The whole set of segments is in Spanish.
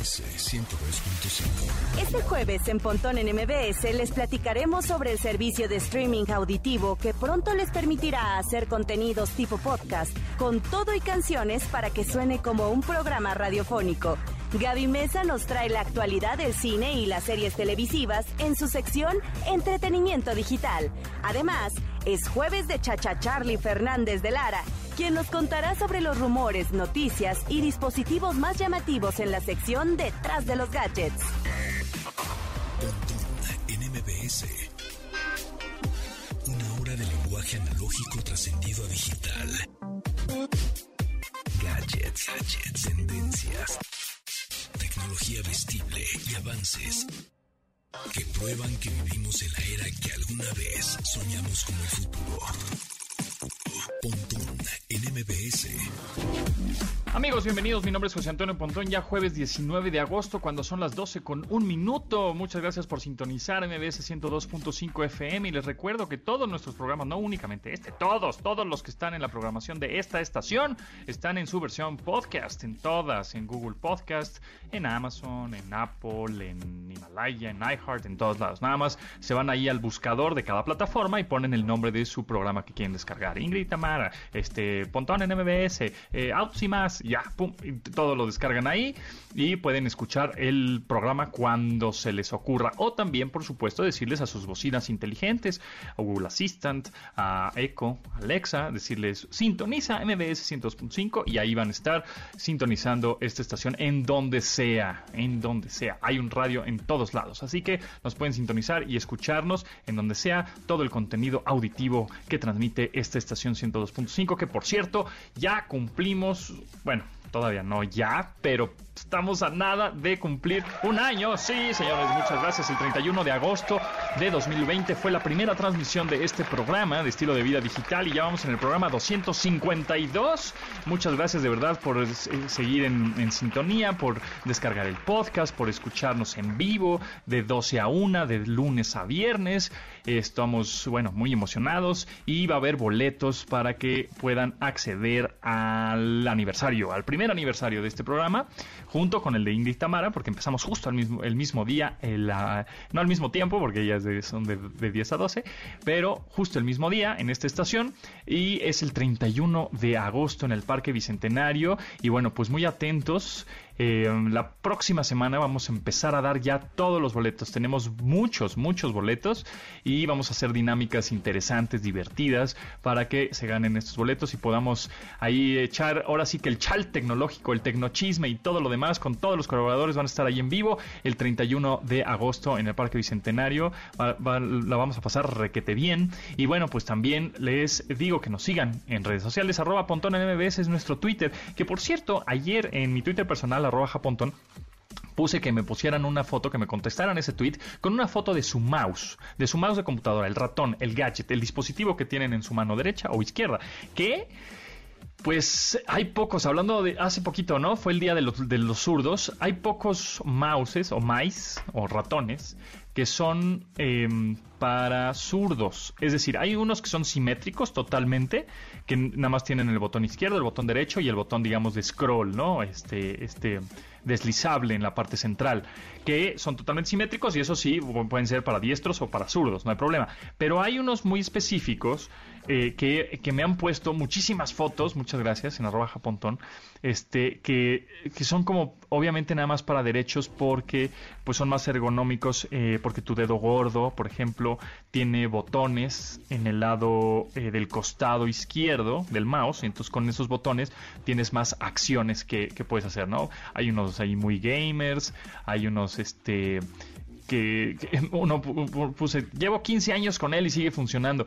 MBS 102.5. Este jueves en Pontón en MBS les platicaremos sobre el servicio de streaming auditivo que pronto les permitirá hacer contenidos tipo podcast con todo y canciones para que suene como un programa radiofónico. Gaby Mesa nos trae la actualidad del cine y las series televisivas en su sección Entretenimiento Digital. Además, es jueves de Chacha Charlie Fernández de Lara, quien nos contará sobre los rumores, noticias y dispositivos más llamativos en la sección Detrás de los Gadgets. En MBS. Una hora de lenguaje analógico trascendido a digital. Gadgets, gadgets, tendencias, tecnología vestible y avances que prueban que vivimos en la era que alguna vez soñamos como el futuro. Pontón en MBS. Amigos, bienvenidos. Mi nombre es José Antonio Pontón. Ya jueves 19 de agosto, cuando son las 12 con un minuto. Muchas gracias por sintonizar MBS 102.5 FM. Y les recuerdo que todos nuestros programas, no únicamente este, todos, todos los que están en la programación de esta estación, están en su versión podcast, en todas, en Google Podcast, en Amazon, en Apple, en Himalaya, en iHeart, en todos lados. Nada más se van ahí al buscador de cada plataforma y ponen el nombre de su programa que quieren descargar. Ingrid Tamara, este, Pontón en MBS, eh, y más, ya, pum, y todo lo descargan ahí y pueden escuchar el programa cuando se les ocurra. O también, por supuesto, decirles a sus bocinas inteligentes, a Google Assistant, a Echo, Alexa, decirles sintoniza MBS 102.5 y ahí van a estar sintonizando esta estación en donde sea, en donde sea. Hay un radio en todos lados, así que nos pueden sintonizar y escucharnos en donde sea todo el contenido auditivo que transmite esta estación 102.5, que por cierto, ya cumplimos, bueno, todavía no ya, pero estamos a nada de cumplir un año. Sí, señores, muchas gracias. El 31 de agosto de 2020 fue la primera transmisión de este programa de estilo de vida digital y ya vamos en el programa 252. Muchas gracias de verdad por eh, seguir en, en sintonía, por descargar el podcast, por escucharnos en vivo de 12 a 1, de lunes a viernes. Estamos, bueno, muy emocionados y va a haber boletos para que puedan acceder al aniversario, al primer aniversario de este programa, junto con el de Ingrid Tamara, porque empezamos justo al mismo, el mismo día, ah, no al mismo tiempo, porque ellas son de, de 10 a 12, pero justo el mismo día en esta estación y es el 31 de agosto en el Parque Bicentenario y bueno, pues muy atentos. Eh, la próxima semana vamos a empezar a dar ya todos los boletos. Tenemos muchos, muchos boletos y vamos a hacer dinámicas interesantes, divertidas, para que se ganen estos boletos y podamos ahí echar, ahora sí que el chal tecnológico, el tecnochisme y todo lo demás, con todos los colaboradores van a estar ahí en vivo el 31 de agosto en el Parque Bicentenario. La vamos a pasar requete bien. Y bueno, pues también les digo que nos sigan en redes sociales, arroba pontón en MBS es nuestro Twitter, que por cierto, ayer en mi Twitter personal, arroba japontón, puse que me pusieran una foto, que me contestaran ese tweet con una foto de su mouse, de su mouse de computadora, el ratón, el gadget, el dispositivo que tienen en su mano derecha o izquierda, que pues hay pocos, hablando de hace poquito, ¿no? Fue el día de los, de los zurdos. Hay pocos mouses o mice o ratones que son em, para zurdos. Es decir, hay unos que son simétricos totalmente, que nada más tienen el botón izquierdo, el botón derecho y el botón, digamos, de scroll, ¿no? Este, este deslizable en la parte central, que son totalmente simétricos y eso sí, pu- pueden ser para diestros o para zurdos, no hay problema. Pero hay unos muy específicos eh, que, me han puesto muchísimas fotos, muchas gracias, en arroba japontón, este, que, que son como obviamente nada más para derechos porque pues son más ergonómicos, eh, porque tu dedo gordo, por ejemplo, tiene botones en el lado eh, del costado izquierdo del mouse, entonces con esos botones tienes más acciones que, que puedes hacer, ¿no? Hay unos ahí muy gamers, hay unos este que, uno pu- pu- puse, llevo 15 años con él y sigue funcionando.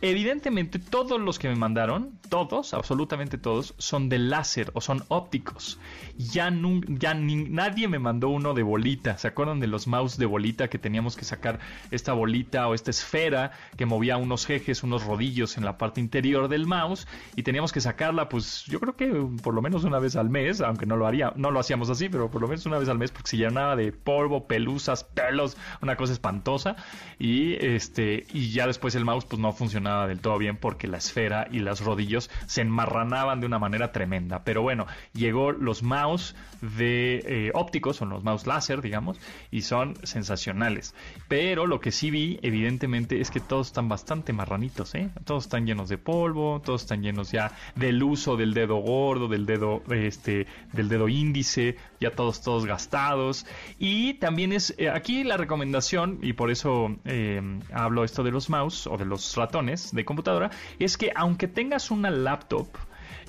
Evidentemente todos los que me mandaron, todos, absolutamente todos, son de láser o son ópticos. Ya, ya nadie me mandó uno de bolita. ¿Se acuerdan de los mouse de bolita que teníamos que sacar esta bolita o esta esfera que movía unos ejes, unos rodillos en la parte interior del mouse y teníamos que sacarla, pues yo creo que por lo menos una vez al mes, aunque no lo haría, no lo hacíamos así, pero por lo menos una vez al mes porque se llenaba de polvo, pelusas, pelos, una cosa espantosa y este y ya después el mouse pues no funcionaba funcionaba del todo bien porque la esfera y los rodillos se enmarranaban de una manera tremenda. Pero bueno, llegó los mouse de eh, ópticos, son los mouse láser, digamos, y son sensacionales. Pero lo que sí vi, evidentemente, es que todos están bastante marranitos, ¿eh? Todos están llenos de polvo, todos están llenos ya del uso del dedo gordo, del dedo, este, del dedo índice, ya todos, todos gastados. Y también es eh, aquí la recomendación, y por eso eh, hablo esto de los mouse o de los ratones de computadora, es que aunque tengas una laptop,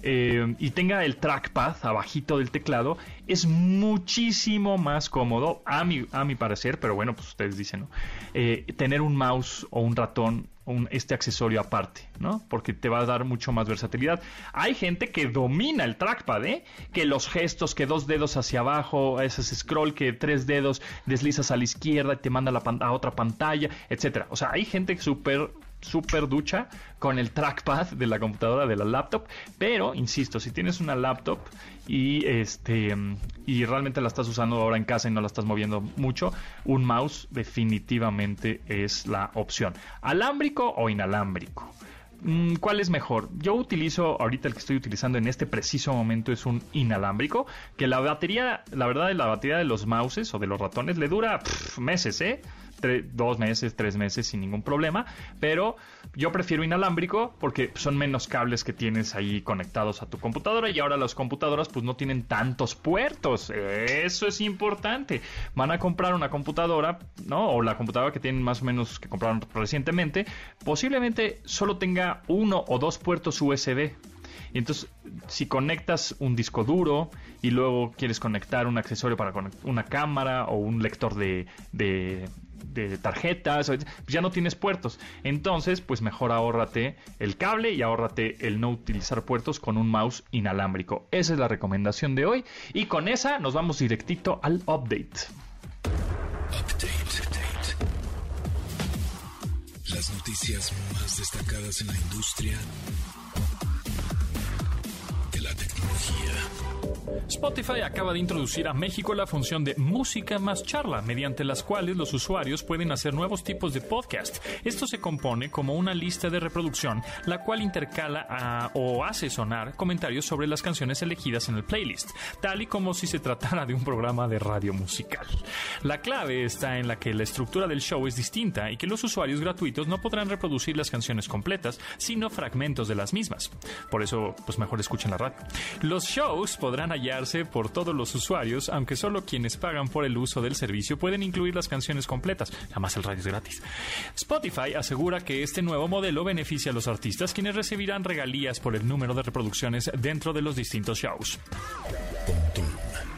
eh, y tenga el trackpad abajito del teclado, es muchísimo más cómodo, a mi, a mi parecer, pero bueno, pues ustedes dicen, ¿no? tener un mouse o un ratón este accesorio aparte, ¿no? Porque te va a dar mucho más versatilidad. Hay gente que domina el trackpad, ¿eh? Que los gestos, que dos dedos hacia abajo, ese scroll, que tres dedos deslizas a la izquierda y te manda a, a otra pantalla, etcétera. O sea, hay gente súper súper ducha con el trackpad de la computadora de la laptop, pero insisto, si tienes una laptop y este y realmente la estás usando ahora en casa y no la estás moviendo mucho, un mouse definitivamente es la opción. Alámbrico o inalámbrico. Mm, ¿Cuál es mejor? Yo utilizo, ahorita el que estoy utilizando en este preciso momento es un inalámbrico, que la batería, la verdad, la batería de los mouses o de los ratones le dura meses, ¿eh? Dos meses, tres meses sin ningún problema, pero yo prefiero inalámbrico porque son menos cables que tienes ahí conectados a tu computadora y ahora las computadoras pues no tienen tantos puertos, eso es importante. Van a comprar una computadora, ¿no? O la computadora que tienen más o menos que compraron recientemente, posiblemente solo tenga uno o dos puertos USB. Y entonces, si conectas un disco duro y luego quieres conectar un accesorio para una cámara o un lector de, de tarjetas, pues ya no tienes puertos. Entonces, pues mejor ahórrate el cable y ahórrate el no utilizar puertos con un mouse inalámbrico. Esa es la recomendación de hoy y con esa nos vamos directito al update. Update. Las noticias más destacadas en la industria Spotify acaba de introducir a México la función de música más charla, mediante las cuales los usuarios pueden hacer nuevos tipos de podcast. Esto se compone como una lista de reproducción, la cual intercala o hace sonar comentarios sobre las canciones elegidas en el playlist, tal y como si se tratara de un programa de radio musical. La clave está en la que la estructura del show es distinta y que los usuarios gratuitos no podrán reproducir las canciones completas, sino fragmentos de las mismas. Por eso, pues mejor escuchen la radio. Los shows podrán por todos los usuarios, aunque solo quienes pagan por el uso del servicio pueden incluir las canciones completas. Además, el radio es gratis. Spotify asegura que este nuevo modelo beneficia a los artistas quienes recibirán regalías por el número de reproducciones dentro de los distintos shows.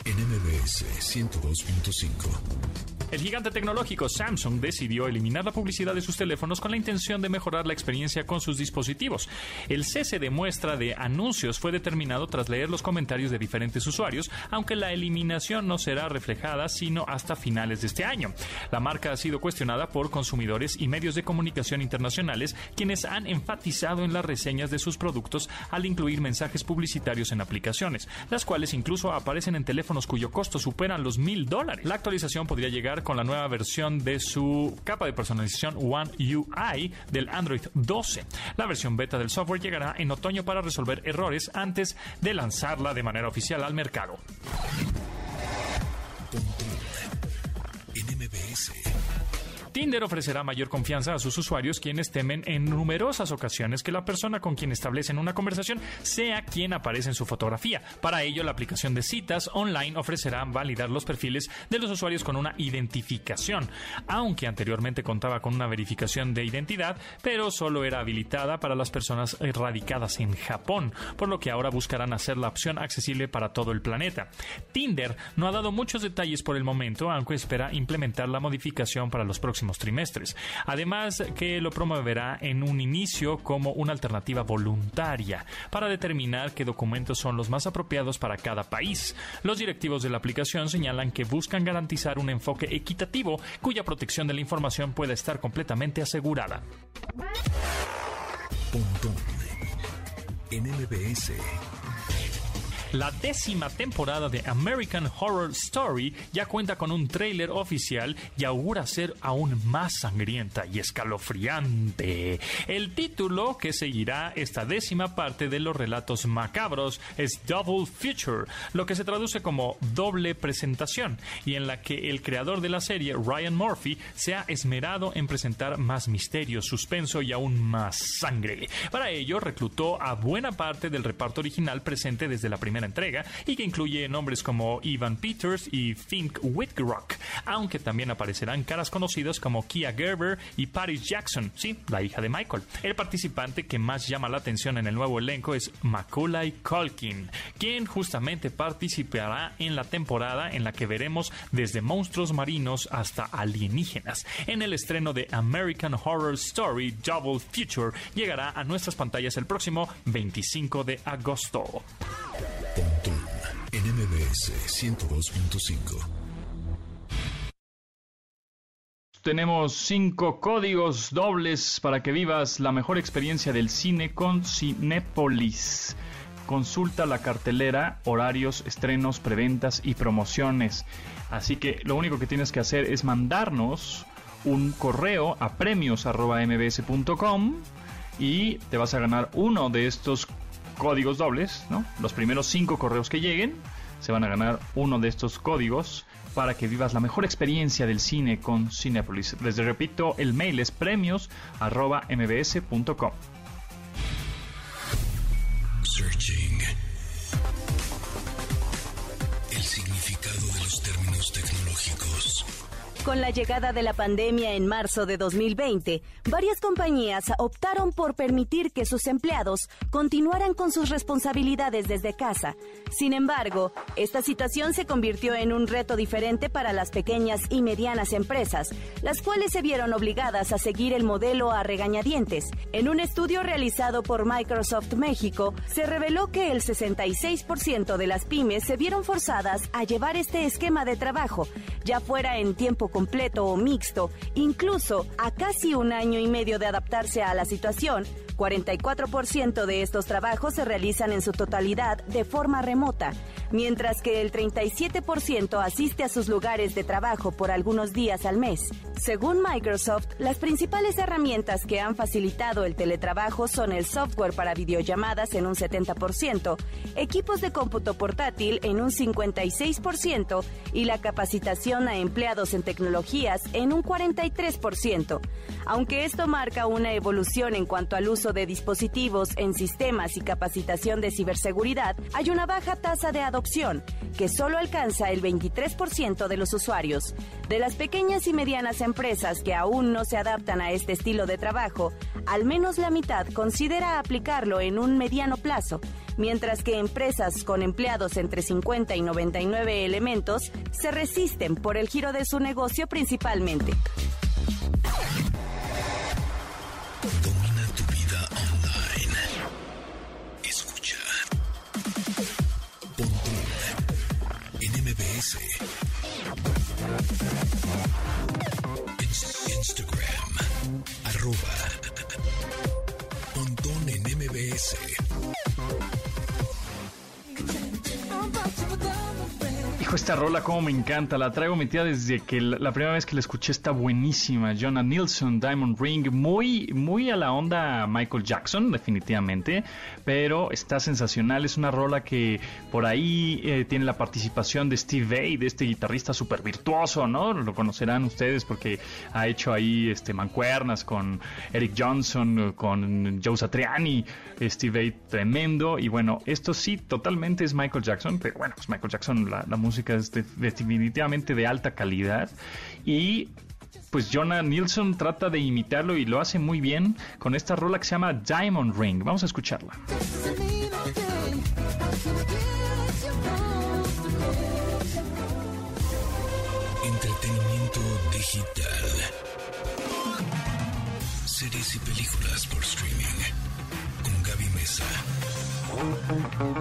NMBS 102.5 el gigante tecnológico Samsung decidió eliminar la publicidad de sus teléfonos con la intención de mejorar la experiencia con sus dispositivos. El cese de muestra de anuncios fue determinado tras leer los comentarios de diferentes usuarios, aunque la eliminación no será reflejada sino hasta finales de este año. La marca ha sido cuestionada por consumidores y medios de comunicación internacionales, quienes han enfatizado en las reseñas de sus productos al incluir mensajes publicitarios en aplicaciones, las cuales incluso aparecen en teléfonos cuyo costo superan los mil dólares. La actualización podría llegar con la nueva versión de su capa de personalización One UI del Android 12. La versión beta del software llegará en otoño para resolver errores antes de lanzarla de manera oficial al mercado. Tinder ofrecerá mayor confianza a sus usuarios quienes temen en numerosas ocasiones que la persona con quien establecen una conversación sea quien aparece en su fotografía. Para ello, la aplicación de citas online ofrecerá validar los perfiles de los usuarios con una identificación, aunque anteriormente contaba con una verificación de identidad, pero solo era habilitada para las personas radicadas en Japón, por lo que ahora buscarán hacer la opción accesible para todo el planeta. Tinder no ha dado muchos detalles por el momento, aunque espera implementar la modificación para los próximos trimestres. Además que lo promoverá en un inicio como una alternativa voluntaria para determinar qué documentos son los más apropiados para cada país. Los directivos de la aplicación señalan que buscan garantizar un enfoque equitativo cuya protección de la información pueda estar completamente asegurada. La décima temporada de American Horror Story ya cuenta con un tráiler oficial y augura ser aún más sangrienta y escalofriante. El título que seguirá esta décima parte de los relatos macabros es Double Future, lo que se traduce como doble presentación, y en la que el creador de la serie, Ryan Murphy, se ha esmerado en presentar más misterio, suspenso y aún más sangre. Para ello, reclutó a buena parte del reparto original presente desde la primera entrega y que incluye nombres como Ivan Peters y Fink Whitrock, aunque también aparecerán caras conocidas como Kia Gerber y Paris Jackson, sí, la hija de Michael. El participante que más llama la atención en el nuevo elenco es Macaulay Culkin, quien justamente participará en la temporada en la que veremos desde monstruos marinos hasta alienígenas. En el estreno de American Horror Story Double Future llegará a nuestras pantallas el próximo 25 de agosto. En MBS 102.5 tenemos cinco códigos dobles para que vivas la mejor experiencia del cine con Cinépolis. Consulta la cartelera, horarios, estrenos, preventas y promociones. Así que lo único que tienes que hacer es mandarnos un correo a premios.mbs.com y te vas a ganar uno de estos códigos dobles, ¿no? Los primeros cinco correos que lleguen se van a ganar uno de estos códigos para que vivas la mejor experiencia del cine con Cinepolis. Les repito, el mail es premios.mbs.com. Searching. Con la llegada de la pandemia en marzo de 2020, varias compañías optaron por permitir que sus empleados continuaran con sus responsabilidades desde casa. Sin embargo, esta situación se convirtió en un reto diferente para las pequeñas y medianas empresas, las cuales se vieron obligadas a seguir el modelo a regañadientes. En un estudio realizado por Microsoft México, se reveló que el 66% de las pymes se vieron forzadas a llevar este esquema de trabajo, ya fuera en tiempo completo o mixto, incluso a casi un año y medio de adaptarse a la situación, 44% de estos trabajos se realizan en su totalidad de forma remota, mientras que el 37% asiste a sus lugares de trabajo por algunos días al mes. Según Microsoft, las principales herramientas que han facilitado el teletrabajo son el software para videollamadas en un 70%, equipos de cómputo portátil en un 56% y la capacitación a empleados en tecnologías en un 43%. Aunque esto marca una evolución en cuanto al uso de dispositivos en sistemas y capacitación de ciberseguridad, hay una baja tasa de adopción, que solo alcanza el 23% de los usuarios. De las pequeñas y medianas empresas que aún no se adaptan a este estilo de trabajo, al menos la mitad considera aplicarlo en un mediano plazo, mientras que empresas con empleados entre 50 y 99 elementos se resisten por el giro de su negocio principalmente. MBS. Esta rola como me encanta, la traigo metida desde que la, primera vez que la escuché está buenísima. Jonah Nilsson, Diamond Ring, muy, muy a la onda Michael Jackson, definitivamente, pero está sensacional. Es una rola que por ahí eh, tiene la participación de Steve Vai, de este guitarrista súper virtuoso, ¿no? Lo conocerán ustedes porque ha hecho ahí este mancuernas con Eric Johnson, con Joe Satriani, Steve Vai tremendo. Y bueno, esto sí, totalmente es Michael Jackson, pero bueno, pues Michael Jackson, la, la música definitivamente de alta calidad y pues Jonah Nilsson trata de imitarlo y lo hace muy bien con esta rola que se llama Diamond Ring. Vamos a escucharla. Entretenimiento digital. Series y películas por streaming. Con Gaby Mesa.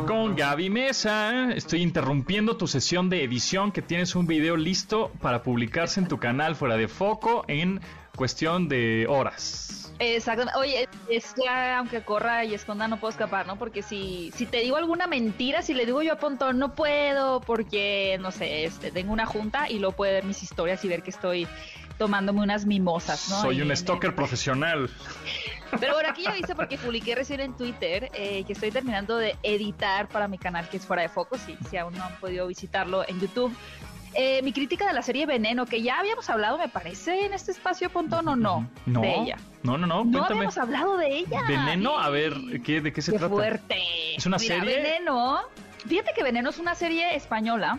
Con Gaby Mesa, estoy interrumpiendo tu sesión de edición que tienes un video listo para publicarse en tu canal fuera de foco en cuestión de horas. Exactamente. Oye, es que aunque corra y esconda no puedo escapar, ¿no? Porque si, si te digo alguna mentira, si le digo yo a Pontón no puedo porque, no sé, este, tengo una junta y luego puede ver mis historias y ver que estoy tomándome unas mimosas, ¿no? Soy un stalker profesional. Pero bueno, aquí ya viste porque publiqué recién en Twitter eh, que estoy terminando de editar para mi canal que es Fuera de Foco, si, si aún no han podido visitarlo en YouTube. Eh, mi crítica de la serie Veneno, que ya habíamos hablado, me parece, en este espacio, Pontón, o no, no de ella. No, no, no, No habíamos hablado de ella. Veneno, a ver, ¿qué, ¿de qué se Qué trata? fuerte. ¿Es una Mira, serie? Veneno. Fíjate que Veneno es una serie española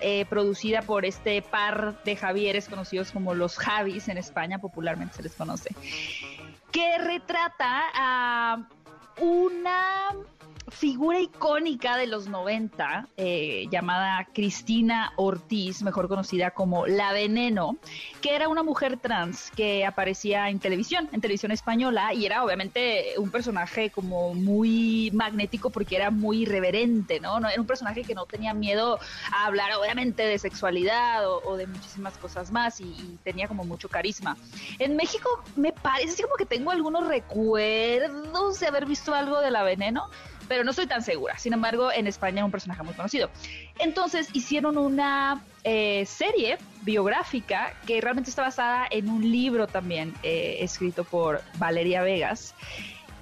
eh, producida por este par de Javieres conocidos como los Javis en España, popularmente se les conoce, que retrata a una figura icónica de los 90 eh, llamada Cristina Ortiz, mejor conocida como La Veneno, que era una mujer trans que aparecía en televisión, en televisión española, y era obviamente un personaje como muy magnético porque era muy irreverente, ¿no? era un personaje que no tenía miedo a hablar obviamente de sexualidad o, de muchísimas cosas más y, tenía como mucho carisma. En México me parece como que tengo algunos recuerdos de haber visto algo de La Veneno, pero no estoy tan segura. Sin embargo, en España es un personaje muy conocido. Entonces hicieron una eh, serie biográfica que realmente está basada en un libro también eh, escrito por Valeria Vegas.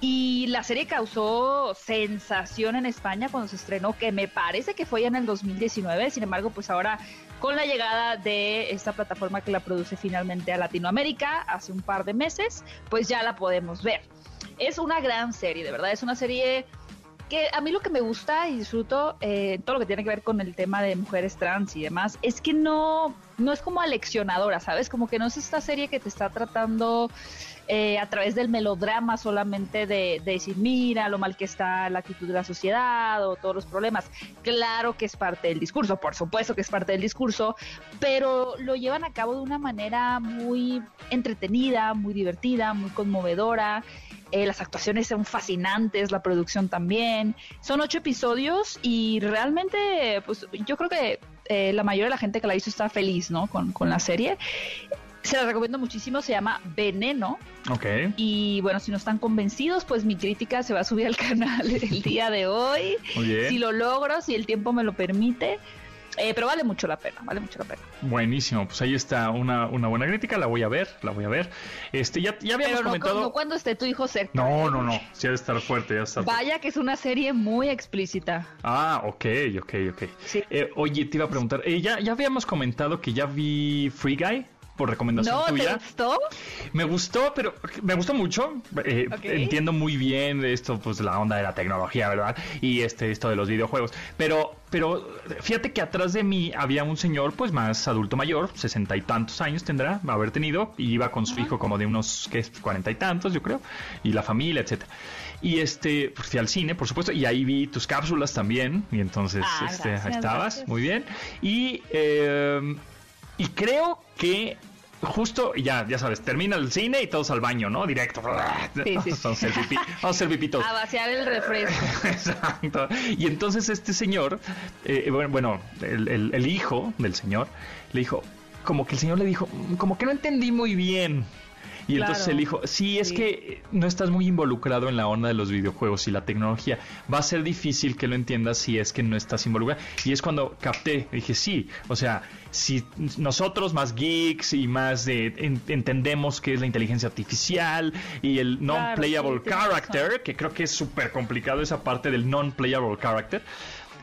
Y la serie causó sensación en España cuando se estrenó, que me parece que fue ya en el 2019. Sin embargo, pues ahora con la llegada de esta plataforma que la produce finalmente a Latinoamérica hace un par de meses, pues ya la podemos ver. Es una gran serie, de verdad. Es una serie que a mí lo que me gusta y disfruto, eh, todo lo que tiene que ver con el tema de mujeres trans y demás, es que no, no es como aleccionadora, ¿sabes? Como que no es esta serie que te está tratando eh, a través del melodrama solamente de, de decir, mira lo mal que está la actitud de la sociedad o todos los problemas. Claro que es parte del discurso, por supuesto que es parte del discurso, pero lo llevan a cabo de una manera muy entretenida, muy divertida, muy conmovedora. Eh, las actuaciones son fascinantes, la producción también. Son ocho episodios y realmente, pues yo creo que eh, la mayoría de la gente que la hizo está feliz, ¿no? Con, con la serie. Se la recomiendo muchísimo, se llama Veneno. Ok. Y bueno, si no están convencidos, pues mi crítica se va a subir al canal el día de hoy. Muy bien. Si lo logro, si el tiempo me lo permite. Eh, pero vale mucho la pena, vale mucho la pena. Buenísimo, pues ahí está una, una buena crítica, la voy a ver, la voy a ver. Este, ya, ya habíamos Pero no, comentado. no cuando esté tu hijo cerca. No, no, no, sí ha de estar fuerte, ya está. Vaya que es una serie muy explícita. Ah, ok, ok, ok. Sí. Eh, oye, te iba a preguntar, eh, ya, ya habíamos comentado que ya vi Free Guy por recomendación ¿No te tuya. gustó? Me gustó, pero me gustó mucho. Eh. Entiendo muy bien esto, pues la onda de la tecnología, ¿verdad? Y este, esto de los videojuegos. Pero, pero fíjate que atrás de mí había un señor, pues más adulto mayor, sesenta y tantos años tendrá, haber tenido, y iba con su hijo como de unos. Cuarenta y tantos, yo creo, y la familia, etcétera. Y este, pues fui al cine, por supuesto, y ahí vi tus cápsulas también, y entonces Ah, este, gracias, ahí estabas, gracias. muy bien. Y eh, y creo que justo, ya, ya sabes, termina el cine y todos al baño, ¿no? Directo. Sí, sí. Vamos a pipí, vamos a hacer pipí todos. A vaciar el refresco. Exacto. Y entonces este señor, eh, bueno, el, el- el hijo del señor, le dijo, como que el señor le dijo, "Mm, como que no entendí muy bien. Y entonces él dijo, sí, es Sí. que no estás muy involucrado en la onda de los videojuegos y la tecnología. Va a ser difícil que lo entiendas si es que no estás involucrado. Y es cuando capté, dije, sí, o sea, si nosotros más geeks y más de en- entendemos qué es la inteligencia artificial y el Claro, non-playable sí, character, que creo que es súper complicado esa parte del non-playable character,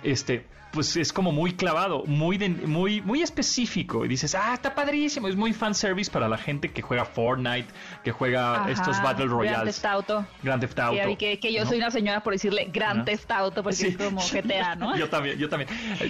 este, pues es como muy clavado, muy, de- muy, muy específico. Y dices, ah, está padrísimo, es muy fanservice para la gente que juega Fortnite, que juega Ajá, estos Battle Grand Royales. Theft Auto. Grand Theft Auto. Vi que, que yo ¿no? soy una señora por decirle Grand. Theft Auto, porque Sí. es como GTA, ¿no? yo también, yo también.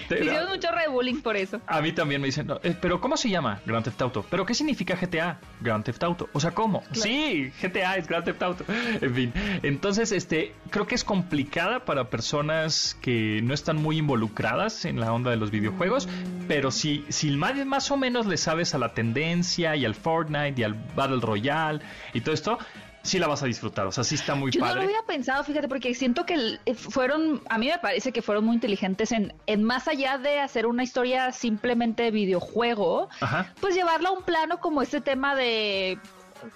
Te- hicieron mucho rebullying por eso. A mí también me dicen, no, eh, pero ¿cómo se llama Grand Theft Auto? ¿Pero qué significa GTA? Grand Theft Auto. O sea, ¿cómo? Sí, GTA es Grand Theft Auto. En fin, entonces, este, creo que es complicada para personas que no están muy involucradas en la onda de los videojuegos, pero si, si más, o menos le sabes a la tendencia y al Fortnite y al Battle Royale y todo esto, sí la vas a disfrutar. O sea, sí está muy Yo no padre. lo había pensado, fíjate, porque siento que eh, fueron, a mí me parece que fueron muy inteligentes en, en más allá de hacer una historia simplemente de videojuego, Ajá. pues llevarla a un plano como este tema de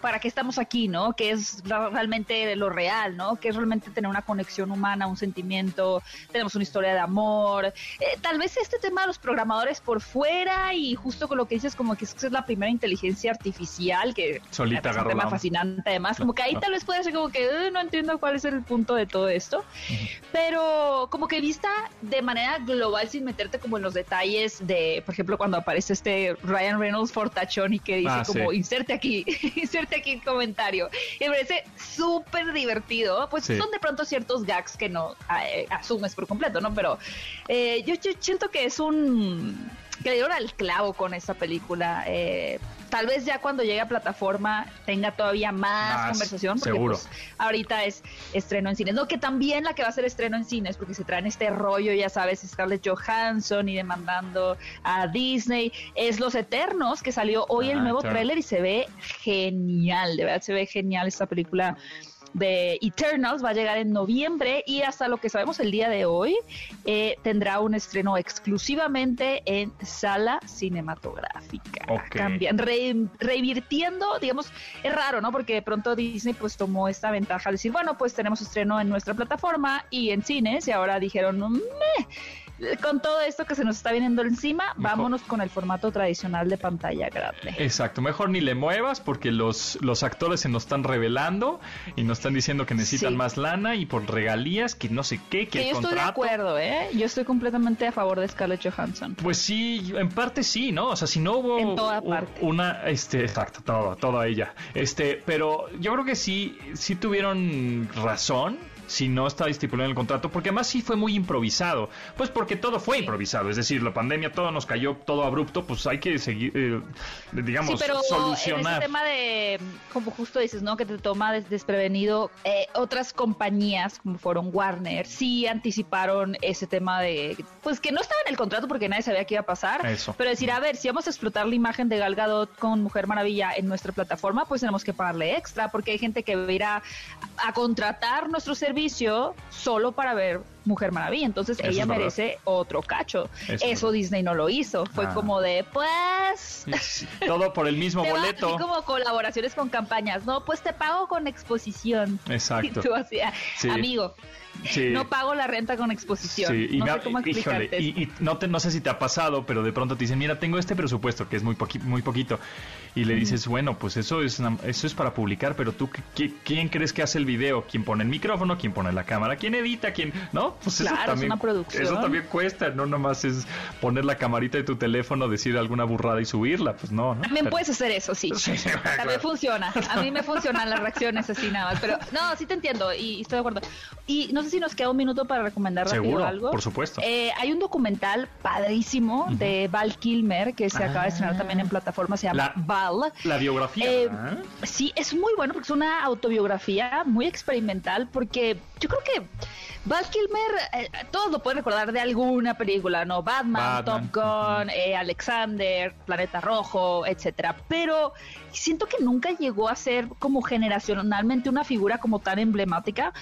para qué estamos aquí, ¿no? Que es realmente lo real, ¿no? Que es realmente tener una conexión humana, un sentimiento, tenemos una historia de amor. Eh, tal vez este tema de los programadores por fuera y justo con lo que dices, como que es, la primera inteligencia artificial que Solita es un tema fascinante además, como que ahí tal vez puede ser como que no entiendo cuál es el punto de todo esto, pero como que vista de manera global sin meterte como en los detalles de, por ejemplo, cuando aparece este Ryan Reynolds fortachón y que dice ah, como inserte aquí, inserte aquí el comentario. Y me parece súper divertido, pues son de pronto ciertos gags que no eh, asumes por completo, ¿no? Pero eh, yo, siento que es un que le dieron al clavo con esta película. Eh, tal vez ya cuando llegue a plataforma tenga todavía más, conversación. Porque seguro. Pues, ahorita es estreno en cines. No, que también la que va a ser estreno en cines, porque se traen este rollo, ya sabes, Scarlett Johansson y demandando a Disney. Es Los Eternos, que salió hoy el ah, nuevo tráiler y se ve genial. De verdad se ve genial esta película de Eternals va a llegar en noviembre y hasta lo que sabemos el día de hoy eh, tendrá un estreno exclusivamente en sala cinematográfica. Cambian, revirtiendo, digamos, es raro, ¿no? Porque de pronto Disney pues tomó esta ventaja de decir, bueno, pues tenemos estreno en nuestra plataforma y en cines y ahora dijeron, Meh con todo esto que se nos está viniendo encima, vámonos con el formato tradicional de pantalla grande. Exacto, mejor ni le muevas porque los, los actores se nos están revelando y nos están diciendo que necesitan más lana y por regalías, que no sé qué, que, yo estoy de acuerdo, ¿eh? Yo estoy completamente a favor de Scarlett Johansson. Pues sí, en parte sí, ¿no? O sea, si no hubo en toda parte. una, este, exacto, todo, toda ella. Este, pero yo creo que sí, sí tuvieron razón si no está estipulado en el contrato, porque además sí fue muy improvisado, pues porque todo fue improvisado, es decir, la pandemia todo nos cayó todo abrupto, pues hay que seguir, eh, digamos, sí, pero solucionar. Ese tema de, como justo dices, ¿no? Que te toma desprevenido, eh, otras compañías como fueron Warner, sí anticiparon ese tema de, pues que no estaba en el contrato porque nadie sabía qué iba a pasar, Eso. pero decir, a ver, si vamos a explotar la imagen de Gal Gadot con Mujer Maravilla en nuestra plataforma, pues tenemos que pagarle extra, porque hay gente que va a ir a, a contratar nuestro servicio solo para ver Mujer Maravilla. Entonces ella merece otro cacho. Eso, Disney no lo hizo. Fue ah. como de, pues. todo por el mismo boleto. Así como colaboraciones con campañas. No, pues te pago con exposición. Exacto. Y tú hacías, amigo. No pago la renta con exposición. y no sé cómo explicarte. y, no, te, no sé si te ha pasado, pero de pronto te dicen, mira, tengo este presupuesto que es muy, muy poquito. Y le dices, bueno, pues eso es, eso es para publicar, pero tú, ¿quién crees que hace el video? ¿Quién pone el micrófono? ¿Quién pone la cámara? ¿Quién edita? ¿Quién? ¿No? Pues eso también, Eso también cuesta, no nomás es poner la camarita de tu teléfono, decir alguna burrada y subirla, pues no. También puedes hacer eso, sí. también funciona. A mí me funcionan las reacciones así nada más, pero no, sí te entiendo y, estoy de acuerdo. Y no sé si nos queda un minuto para recomendar rápido algo. por supuesto. Eh, hay un documental padrísimo de Val Kilmer que se acaba de estrenar también en plataforma, se llama Val. La biografía. Eh, sí, es muy bueno porque es una autobiografía muy experimental porque yo creo que Val Kilmer, eh, todos lo pueden recordar de alguna película, ¿no? Batman, Top Gun, Alexander, Planeta Rojo, etcétera. Pero siento que nunca llegó a ser como generacionalmente una figura como tan emblemática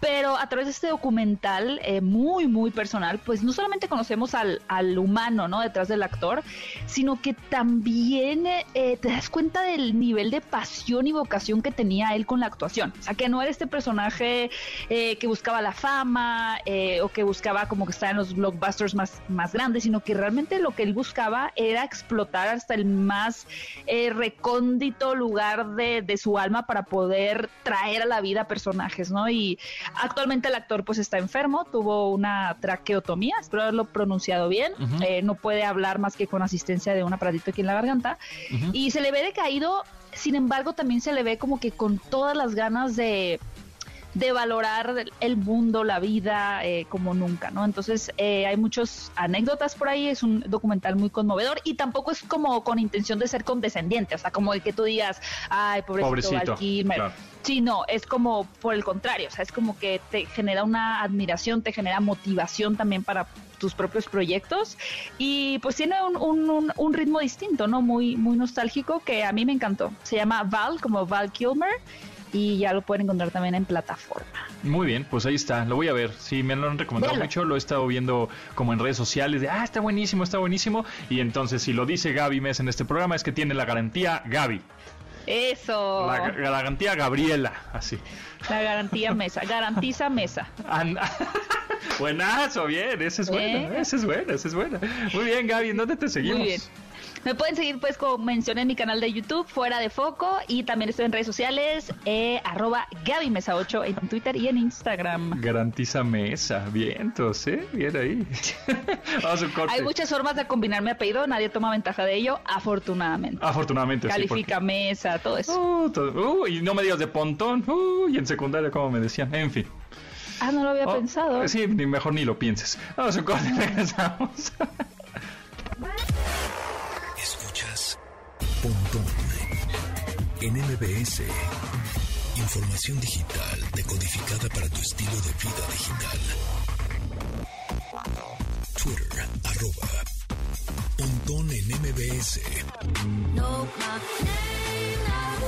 pero a través de este documental eh, muy, muy personal, pues no solamente conocemos al, al, humano, ¿no? Detrás del actor, sino que también eh, te das cuenta del nivel de pasión y vocación que tenía él con la actuación. O sea, que no era este personaje eh, que buscaba la fama o que buscaba como que estar en los blockbusters más, más grandes, sino que realmente lo que él buscaba era explotar hasta el más recóndito lugar de, de su alma para poder traer a la vida personajes, ¿no? Y Actualmente el actor pues está enfermo, tuvo una traqueotomía, espero haberlo pronunciado bien, eh, no puede hablar más que con asistencia de un aparatito aquí en la garganta. Y se le ve decaído, sin embargo también se le ve como que con todas las ganas de de valorar el mundo, la vida, eh, como nunca, ¿no? Entonces, eh, hay muchas anécdotas por ahí, es un documental muy conmovedor y tampoco es como con intención de ser condescendiente, o sea, como de que tú digas, ay, pobrecito, pobrecito Sí, no, es como por el contrario, o sea, es como que te genera una admiración, te genera motivación también para tus propios proyectos y pues tiene un, un, un, ritmo distinto, ¿no? Muy, muy nostálgico que a mí me encantó. Se llama Val, como Val Kilmer y ya lo pueden encontrar también en plataforma. Muy bien, pues ahí está, lo voy a ver. Sí, me lo han recomendado mucho, lo he estado viendo como en redes sociales de, ah, está buenísimo, está buenísimo. Y entonces si lo dice Gaby Mes en este programa es que tiene la garantía Gaby. Eso. La, garantía Gabriela, así. La garantía mesa, garantiza mesa. Buenazo, bien, esa es buena, esa es buena, esa es buena. Muy bien, Gaby, ¿en dónde te seguimos? Muy bien. Me pueden seguir, pues, como mencioné en mi canal de YouTube, Fuera de Foco, y también estoy en redes sociales, eh, arroba Gaby Mesa 8 en Twitter y en Instagram. Garantiza Mesa, bien, entonces, bien ahí. Vamos a un corte. Hay muchas formas de combinar mi apellido, nadie toma ventaja de ello, afortunadamente. Afortunadamente, Califica Mesa, todo eso. Uh, y no me digas de pontón, uh, y en secundaria, como me decían, en fin. Ah, no lo había oh, pensado. Sí, ni mejor ni lo pienses. Vamos a un corte, regresamos. en MBS. Información digital decodificada para tu estilo de vida digital. Twitter, arroba. Pontón en MBS.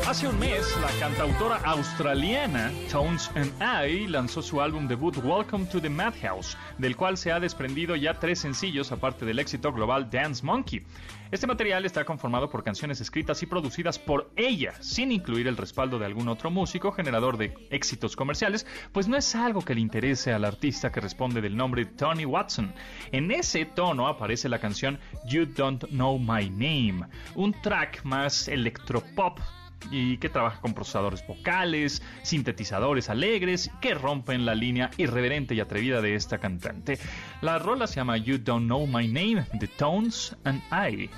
Hace un mes, la cantautora australiana Tones and I lanzó su álbum debut Welcome to the Madhouse, del cual se ha desprendido ya tres sencillos aparte del éxito global Dance Monkey. Este material está conformado por canciones escritas y producidas por ella, sin incluir el respaldo de algún otro músico generador de éxitos comerciales, pues no es algo que le interese al artista que responde del nombre Tony Watson. En ese tono aparece la canción You Don't Know My Name, un track más electropop y que trabaja con procesadores vocales, sintetizadores alegres que rompen la línea irreverente y atrevida de esta cantante. La rola se llama You Don't Know My Name, The Tones and I.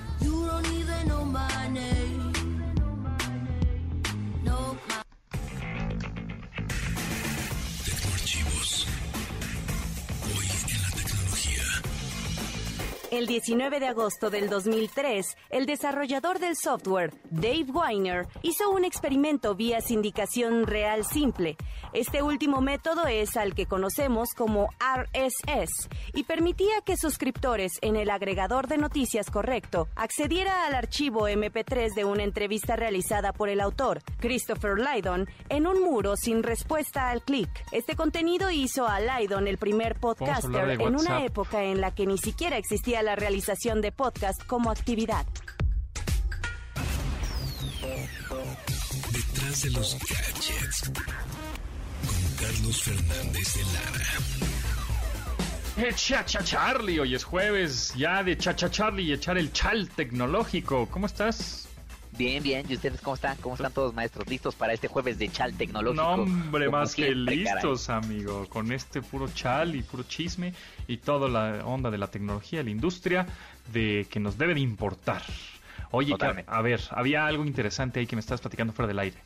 El 19 de agosto del 2003, el desarrollador del software, Dave Weiner, hizo un experimento vía sindicación real simple. Este último método es al que conocemos como RSS y permitía que suscriptores en el agregador de noticias correcto accediera al archivo MP3 de una entrevista realizada por el autor, Christopher Lydon, en un muro sin respuesta al clic. Este contenido hizo a Lydon el primer podcaster en una época en la que ni siquiera existía la realización de podcast como actividad. Detrás de los gadgets, con Carlos Fernández de Lara. Eh, Chacha Charlie, hoy es jueves ya de Chacha Charlie y echar el chal tecnológico. ¿Cómo estás? Bien, bien. ¿Y ustedes cómo están? ¿Cómo están todos, maestros? ¿Listos para este jueves de chal tecnológico? No, hombre, más que listos, amigo. Con este puro chal y puro chisme y toda la onda de la tecnología, la industria, de que nos debe de importar. Oye, a ver, había algo interesante ahí que me estabas platicando fuera del aire.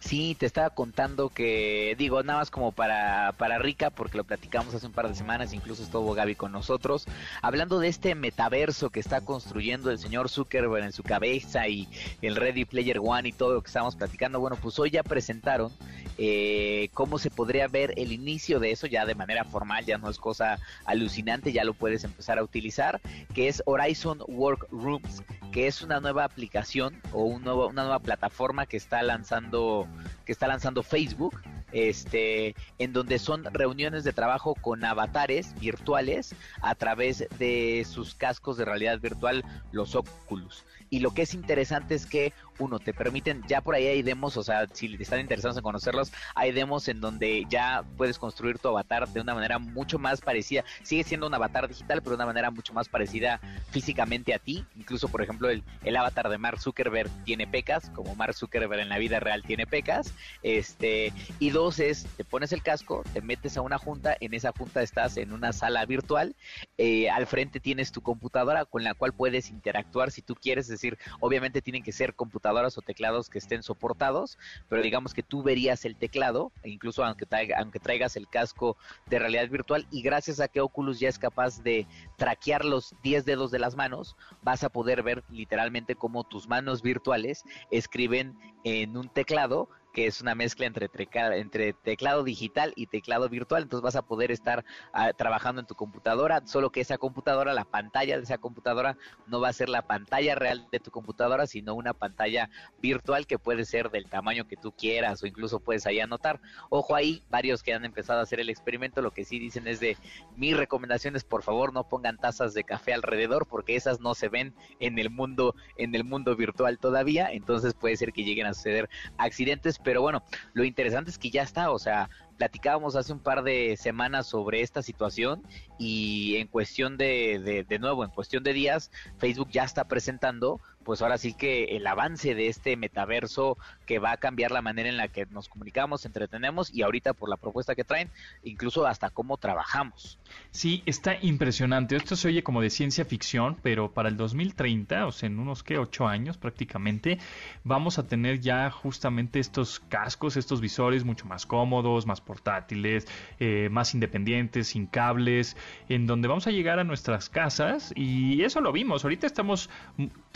Sí, te estaba contando que, digo, nada más como para, para Rica, porque lo platicamos hace un par de semanas, incluso estuvo Gaby con nosotros, hablando de este metaverso que está construyendo el señor Zuckerberg en su cabeza y el Ready Player One y todo lo que estábamos platicando. Bueno, pues hoy ya presentaron eh, cómo se podría ver el inicio de eso ya de manera formal, ya no es cosa alucinante, ya lo puedes empezar a utilizar, que es Horizon Workrooms, que es una nueva aplicación o una nueva plataforma que está lanzando que está lanzando Facebook, este, en donde son reuniones de trabajo con avatares virtuales a través de sus cascos de realidad virtual, los Oculus. Y lo que es interesante es que, uno, te permiten, ya por ahí hay demos, o sea, si están interesados en conocerlos, hay demos en donde ya puedes construir tu avatar de una manera mucho más parecida. Sigue siendo un avatar digital, pero de una manera mucho más parecida físicamente a ti. Incluso, por ejemplo, el, el avatar de Mark Zuckerberg tiene pecas, como Mark Zuckerberg en la vida real tiene pecas. Este, y dos es, te pones el casco, te metes a una junta, en esa junta estás en una sala virtual, eh, al frente tienes tu computadora con la cual puedes interactuar si tú quieres decir, obviamente tienen que ser computadoras o teclados que estén soportados, pero digamos que tú verías el teclado, e incluso aunque, aunque traigas el casco de realidad virtual, y gracias a que Oculus ya es capaz de traquear los 10 dedos de las manos, vas a poder ver literalmente cómo tus manos virtuales escriben en un teclado que es una mezcla entre, teclado digital y teclado virtual. Entonces vas a poder estar ah, trabajando en tu computadora, solo que esa computadora, la pantalla de esa computadora, no va a ser la pantalla real de tu computadora, sino una pantalla virtual que puede ser del tamaño que tú quieras o incluso puedes ahí anotar. Ojo ahí, varios que han empezado a hacer el experimento, lo que sí dicen es de mi recomendación es por favor no pongan tazas de café alrededor porque esas no se ven en el mundo en el mundo virtual todavía, entonces puede ser que lleguen a suceder accidentes, pero bueno, lo interesante es que ya está, o sea, platicábamos hace un par de semanas sobre esta situación y en cuestión de, de, de nuevo, en cuestión de días, Facebook ya está presentando pues ahora sí que el avance de este metaverso que va a cambiar la manera en la que nos comunicamos, entretenemos y ahorita por la propuesta que traen, incluso hasta cómo trabajamos. Sí, está impresionante. Esto se oye como de ciencia ficción, pero para el 2030, o sea, en unos que ocho años prácticamente, vamos a tener ya justamente estos cascos, estos visores mucho más cómodos, más portátiles, eh, más independientes, sin cables, en donde vamos a llegar a nuestras casas y eso lo vimos. Ahorita estamos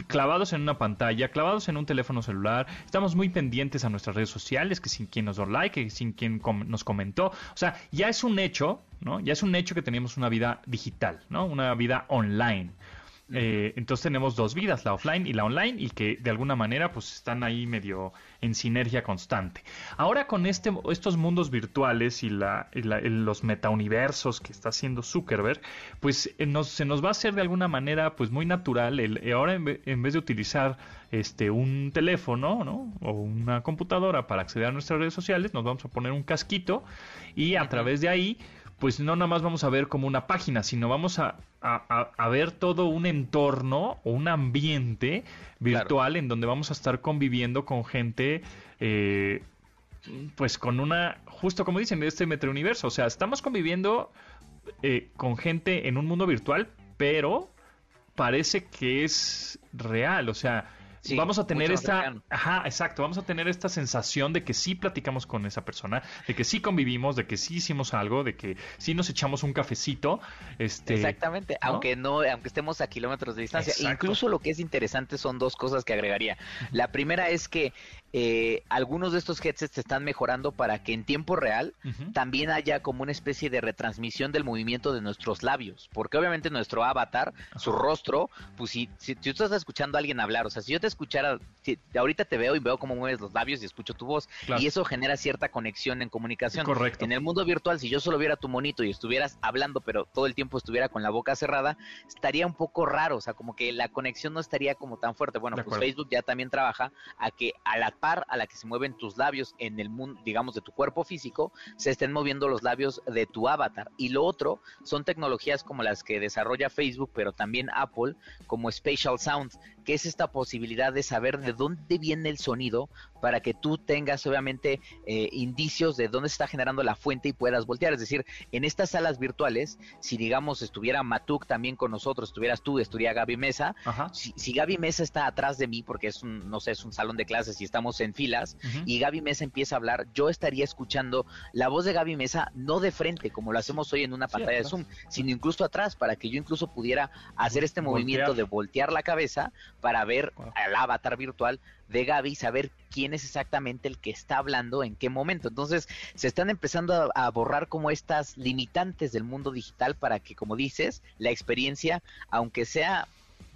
clavados en una pantalla, clavados en un teléfono celular, estamos muy pendientes a nuestras redes sociales, que sin quien nos dio like, que sin quien nos comentó, o sea, ya es un hecho, ¿no? Ya es un hecho que tenemos una vida digital, ¿no? Una vida online. Eh, entonces tenemos dos vidas, la offline y la online, y que de alguna manera pues están ahí medio en sinergia constante. Ahora con este, estos mundos virtuales y, la, los metauniversos que está haciendo Zuckerberg, pues eh, se nos va a hacer de alguna manera pues muy natural el, eh, ahora en, vez de utilizar este un teléfono ¿no? o una computadora para acceder a nuestras redes sociales, nos vamos a poner un casquito y a través de ahí pues no nada más vamos a ver como una página, sino vamos a, a, ver todo un entorno o un ambiente virtual en donde vamos a estar conviviendo con gente, eh, pues con una, justo como dicen, de este universo. O sea, estamos conviviendo eh, con gente en un mundo virtual, pero parece que es real. O sea, vamos a tener esta, ajá, exacto, vamos a tener esta sensación de que sí platicamos con esa persona, de que sí convivimos, de que sí hicimos algo, de que sí nos echamos un cafecito, este, exactamente, aunque no, aunque estemos a kilómetros de distancia. Incluso lo que es interesante son dos cosas que agregaría. La primera es que eh, algunos de estos headsets se están mejorando para que en tiempo real también haya como una especie de retransmisión del movimiento de nuestros labios, porque obviamente nuestro avatar, su rostro, pues si, si, tú estás escuchando a alguien hablar, o sea, si yo te escuchara, si, ahorita te veo y veo cómo mueves los labios y escucho tu voz, y eso genera cierta conexión en comunicación. Correcto. En el mundo virtual, si yo solo viera tu monito y estuvieras hablando, pero todo el tiempo estuviera con la boca cerrada, estaría un poco raro, o sea, como que la conexión no estaría como tan fuerte. Bueno, pues Facebook ya también trabaja a que a la a la que se mueven tus labios en el mundo, digamos, de tu cuerpo físico, se estén moviendo los labios de tu avatar. Y lo otro son tecnologías como las que desarrolla Facebook, pero también Apple, como Spatial Sound, que es esta posibilidad de saber de dónde viene el sonido para que tú tengas obviamente eh, indicios de dónde se está generando la fuente y puedas voltear. Es decir, en estas salas virtuales, si digamos estuviera Matuk también con nosotros, estuvieras tú, estuviera Gaby Mesa, si, si, Gaby Mesa está atrás de mí, porque es un, no sé, es un salón de clases y estamos en filas, y Gaby Mesa empieza a hablar, yo estaría escuchando la voz de Gaby Mesa no de frente, como lo hacemos hoy en una pantalla de Zoom, sino incluso atrás, para que yo incluso pudiera hacer este movimiento de voltear la cabeza para ver al avatar virtual de Gaby y saber quién es exactamente el que está hablando en qué momento. Entonces, se están empezando a, borrar como estas limitantes del mundo digital para que, como dices, la experiencia, aunque sea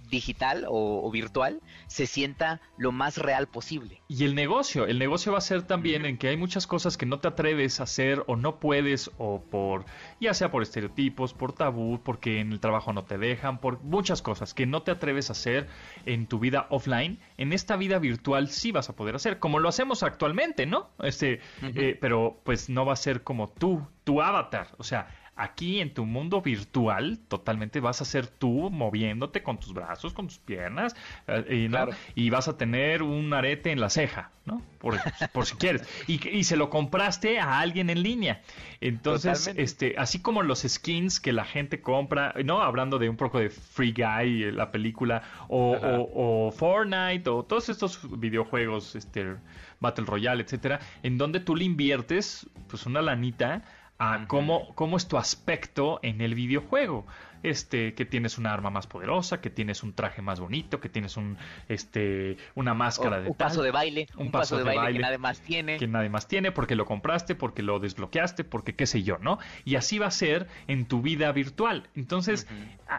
digital o, virtual se sienta lo más real posible. Y el negocio, el negocio va a ser también en que hay muchas cosas que no te atreves a hacer o no puedes o por, ya sea por estereotipos, por tabú, porque en el trabajo no te dejan, por muchas cosas que no te atreves a hacer en tu vida offline, en esta vida virtual sí vas a poder hacer, como lo hacemos actualmente, ¿no? Este, eh, pero pues no va a ser como tú, tu avatar, o sea, Aquí en tu mundo virtual, totalmente vas a ser tú moviéndote con tus brazos, con tus piernas, eh, y, vas a tener un arete en la ceja, ¿no? Por, si quieres. Y, se lo compraste a alguien en línea. Entonces, este, así como los skins que la gente compra, ¿no? Hablando de un poco de Free Guy, eh, la película, o, o Fortnite, o todos estos videojuegos, este, Battle Royale, etcétera, en donde tú le inviertes, pues, una lanita a cómo, cómo es tu aspecto en el videojuego. este, que tienes una arma más poderosa, que tienes un traje más bonito, que tienes un, este, una máscara de un paso de baile, un, paso, de, baile, que nadie más tiene, que nadie más tiene, porque lo compraste, porque lo desbloqueaste, porque qué sé yo, ¿no? Y así va a ser en tu vida virtual. Entonces,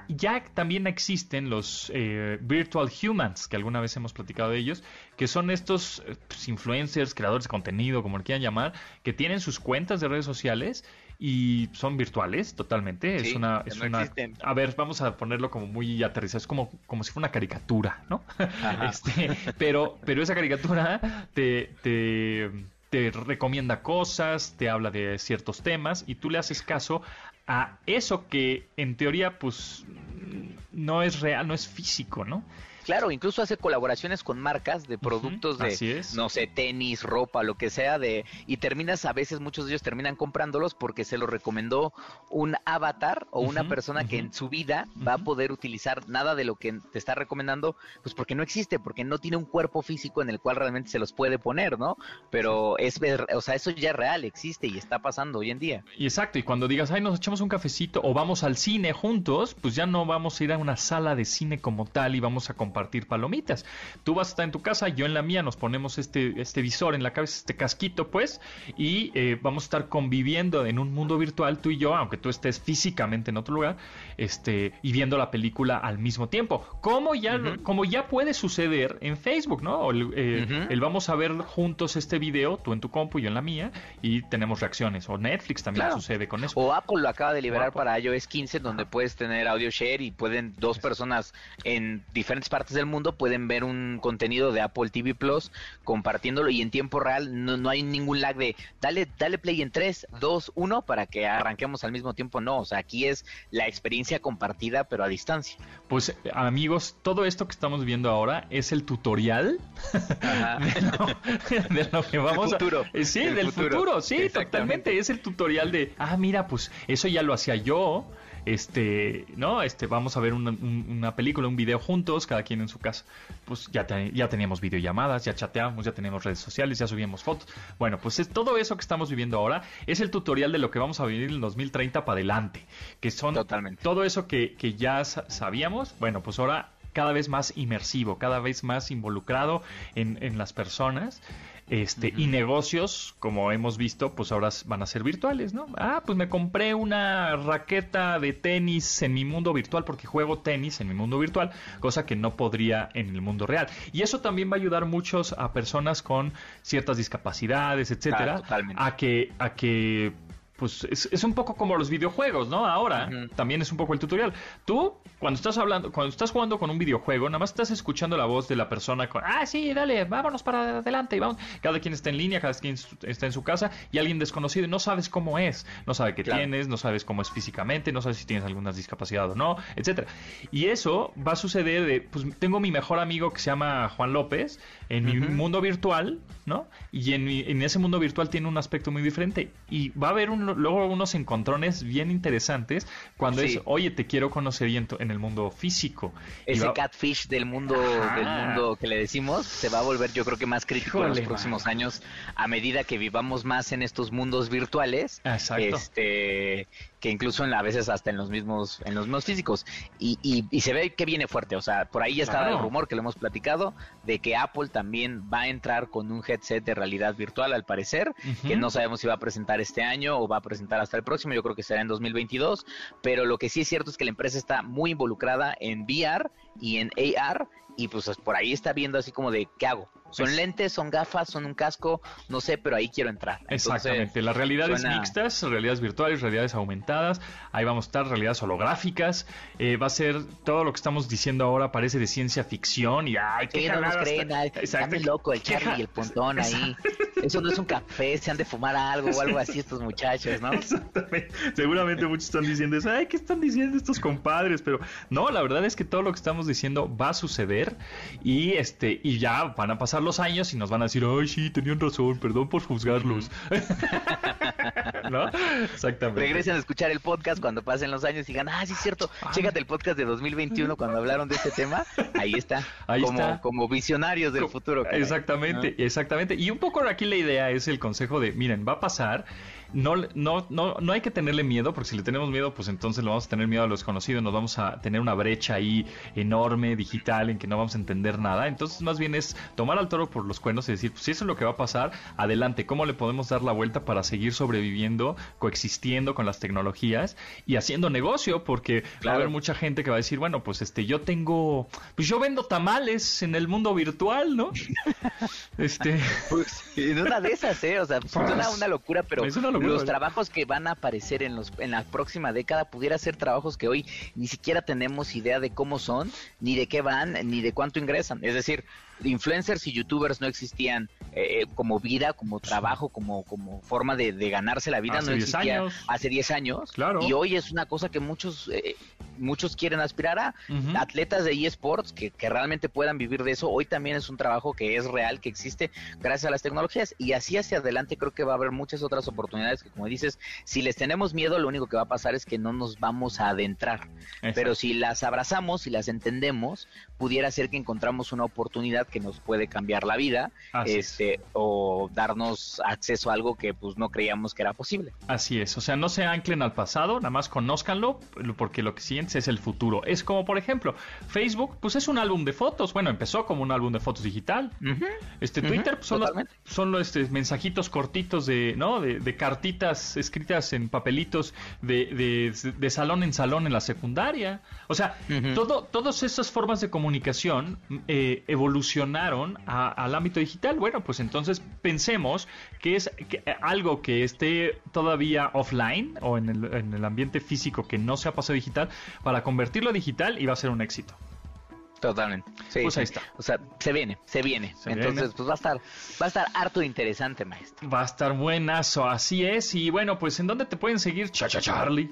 ya también existen los eh, virtual humans, que alguna vez hemos platicado de ellos, que son estos eh, pues, influencers, creadores de contenido, como le quieran llamar, que tienen sus cuentas de redes sociales y son virtuales totalmente. es una, es una a ver, vamos a ponerlo como muy aterrizado, es como, como si fuera una caricatura, ¿no? este, pero, pero esa caricatura te, te, te recomienda cosas, te habla de ciertos temas y tú le haces caso a eso que en teoría pues no es real, no es físico, ¿no? Claro, incluso hace colaboraciones con marcas de productos de, no sé, tenis, ropa, lo que sea, de y terminas, a veces muchos de ellos terminan comprándolos porque se lo recomendó un avatar o una persona que en su vida va a poder utilizar nada de lo que te está recomendando, pues porque no existe, porque no tiene un cuerpo físico en el cual realmente se los puede poner, ¿no? Pero es o sea, eso ya es real, existe y está pasando hoy en día. Y exacto, y cuando digas, ay, nos echamos un cafecito o vamos al cine juntos, pues ya no vamos a ir a una sala de cine como tal y vamos a comprar compartir palomitas. Tú vas a estar en tu casa, yo en la mía, nos ponemos este, este visor en la cabeza, este casquito, pues, y eh, vamos a estar conviviendo en un mundo virtual, tú y yo, aunque tú estés físicamente en otro lugar, este, y viendo la película al mismo tiempo. Como ya, como ya puede suceder en Facebook, ¿no? El, eh, vamos a ver juntos este video, tú en tu compu y yo en la mía, y tenemos reacciones. O Netflix también sucede con eso. O Apple lo acaba de liberar para iOS 15, donde puedes tener audio share y pueden dos personas en diferentes partes del mundo pueden ver un contenido de Apple TV Plus compartiéndolo y en tiempo real no, no hay ningún lag de dale, dale play en 3, 2, 1 para que arranquemos al mismo tiempo. No, o sea, aquí es la experiencia compartida pero a distancia. Pues amigos, todo esto que estamos viendo ahora es el tutorial de, lo, que vamos futuro. a... Eh, sí, del futuro, sí, totalmente. Es el tutorial de, ah, mira, pues eso ya lo hacía yo este, ¿no? Este, vamos a ver una, película, un video juntos, cada quien en su casa. Pues ya, ya teníamos videollamadas, ya chateamos, ya teníamos redes sociales, ya subíamos fotos. Bueno, pues es todo eso que estamos viviendo ahora es el tutorial de lo que vamos a vivir en 2030 para adelante, que son Totalmente. todo eso que, que ya sabíamos, bueno, pues ahora cada vez más inmersivo, cada vez más involucrado en, en las personas. Este, y negocios, como hemos visto, pues ahora van a ser virtuales, ¿no? Ah, pues me compré una raqueta de tenis en mi mundo virtual porque juego tenis en mi mundo virtual, cosa que no podría en el mundo real. Y eso también va a ayudar muchos a personas con ciertas discapacidades, etcétera, a que a que pues es, un poco como los videojuegos, ¿no? Ahora también es un poco el tutorial. Tú, cuando estás hablando, cuando estás jugando con un videojuego, nada más estás escuchando la voz de la persona con, ah, sí, dale, vámonos para adelante y vamos. Cada quien está en línea, cada quien está en su casa y alguien desconocido y no sabes cómo es, no sabe qué tienes, no sabes cómo es físicamente, no sabes si tienes alguna discapacidad o no, etcétera. Y eso va a suceder de, pues tengo mi mejor amigo que se llama Juan López en mi mundo virtual, ¿no? Y en, en ese mundo virtual tiene un aspecto muy diferente y va a haber un luego unos encontrones bien interesantes cuando es, oye, te quiero conocer en, en el mundo físico. Ese catfish del mundo, del mundo que le decimos se va a volver yo creo que más crítico en los próximos años a medida que vivamos más en estos mundos virtuales. Exacto. Este, que incluso en, a veces hasta en los mismos en los mismos físicos. Y, y, se ve que viene fuerte o sea por ahí ya estaba el rumor que lo hemos platicado de que Apple también va a entrar con un headset de realidad virtual al parecer que no sabemos si va a presentar este año o va a presentar hasta el próximo yo creo que será en 2022 pero lo que sí es cierto es que la empresa está muy involucrada en VR y en AR y pues por ahí está viendo así como de qué hago son lentes, son gafas, son un casco, no sé, pero ahí quiero entrar. Exactamente, las realidades mixtas, realidades virtuales, realidades aumentadas, ahí vamos a estar, realidades holográficas, eh, va a ser todo lo que estamos diciendo ahora parece de ciencia ficción y ay, qué no nos creen, está muy loco el Charlie y el Pontón ahí. Eso no es un café, se han de fumar algo o algo así estos muchachos, ¿no? Exactamente. Seguramente muchos están diciendo eso, ay, ¿qué están diciendo estos compadres? Pero no, la verdad es que todo lo que estamos diciendo va a suceder y este y ya van a pasar los años y nos van a decir, ay, sí, tenían razón, perdón por juzgarlos. ¿no? Exactamente. Regresen a escuchar el podcast cuando pasen los años y digan, ah, sí es cierto, chécate el podcast de 2021 cuando hablaron de este tema. Ahí está. Ahí como, está. como visionarios del futuro. caray. Exactamente, exactamente. Y un poco aquí la idea es el consejo de, miren, va a pasar. No, no, no, no hay que tenerle miedo, porque si le tenemos miedo, pues entonces lo vamos a tener miedo a lo desconocido, nos vamos a tener una brecha ahí enorme, digital, en que no vamos a entender nada. Entonces, más bien es tomar al toro por los cuernos y decir, pues si eso es lo que va a pasar, adelante, ¿cómo le podemos dar la vuelta para seguir sobreviviendo, coexistiendo con las tecnologías y haciendo negocio? Porque va a haber mucha gente que va a decir, bueno, pues este, yo tengo, pues yo vendo tamales en el mundo virtual, ¿no? este, Pues, en una de esas, ¿eh? O sea, pues, suena una locura, pero Es una locura, los trabajos que van a aparecer en, los, en la próxima década pudiera ser trabajos que hoy ni siquiera tenemos idea de cómo son, ni de qué van, ni de cuánto ingresan. Es decir, influencers y youtubers no existían eh, como vida, como trabajo, como, como forma de, de ganarse la vida. Hace no 10 existía años. hace 10 años. Claro. Y hoy es una cosa que muchos... eh, Muchos quieren aspirar a atletas de eSports que, que realmente puedan vivir de eso. Hoy también es un trabajo que es real, que existe gracias a las tecnologías. Y así hacia adelante creo que va a haber muchas otras oportunidades que, como dices, si les tenemos miedo, lo único que va a pasar es que no nos vamos a adentrar. Pero si las abrazamos y las entendemos, pudiera ser que encontramos una oportunidad que nos puede cambiar la vida Así es. este, o darnos acceso a algo que pues no creíamos que era posible. Así es, o sea, no se anclen al pasado, nada más conózcanlo, porque lo que siguiente es el futuro. Es como, por ejemplo, Facebook, pues es un álbum de fotos. Bueno, empezó como un álbum de fotos digital. Este Twitter pues, son los, son los este, mensajitos cortitos de, ¿no? De, de cartitas escritas en papelitos de, de- de salón en salón en la secundaria. O sea, todo, todas esas formas de comunicación eh, evolucionaron a- al ámbito digital. Bueno, pues entonces pensemos que es que- eh, algo que esté todavía offline o en el, en el ambiente físico que no se ha pasado digital para convertirlo a digital y va a ser un éxito. Totalmente. Sí, Pues ahí está. O sea, se viene, se viene. Se Entonces, viene. pues va a estar, va a estar harto interesante, maestro. Va a estar buenazo, así es. Y bueno, pues ¿en dónde te pueden seguir, Chacha Charlie?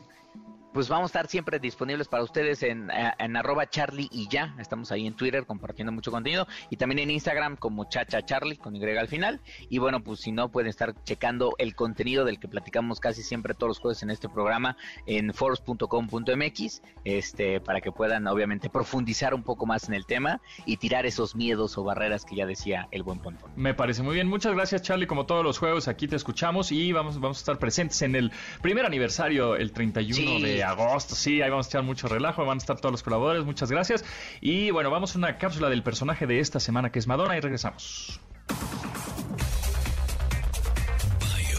Pues vamos a estar siempre disponibles para ustedes en, eh, en arroba charlie y ya. Estamos ahí en Twitter compartiendo mucho contenido y también en Instagram como chacha charlie con Y al final. Y bueno, pues si no pueden estar checando el contenido del que platicamos casi siempre todos los jueves en este programa en force.com.mx este, para que puedan obviamente profundizar un poco más en el tema y tirar esos miedos o barreras que ya decía el buen Pontón. Me parece muy bien. Muchas gracias, Charlie. Como todos los juegos, aquí te escuchamos y vamos, vamos a estar presentes en el primer aniversario, el 31 Sí. de agosto. Sí, ahí vamos a echar mucho relajo. Van a estar todos los colaboradores. Muchas gracias. Y bueno, vamos a una cápsula del personaje de esta semana que es Madonna y regresamos. Bio.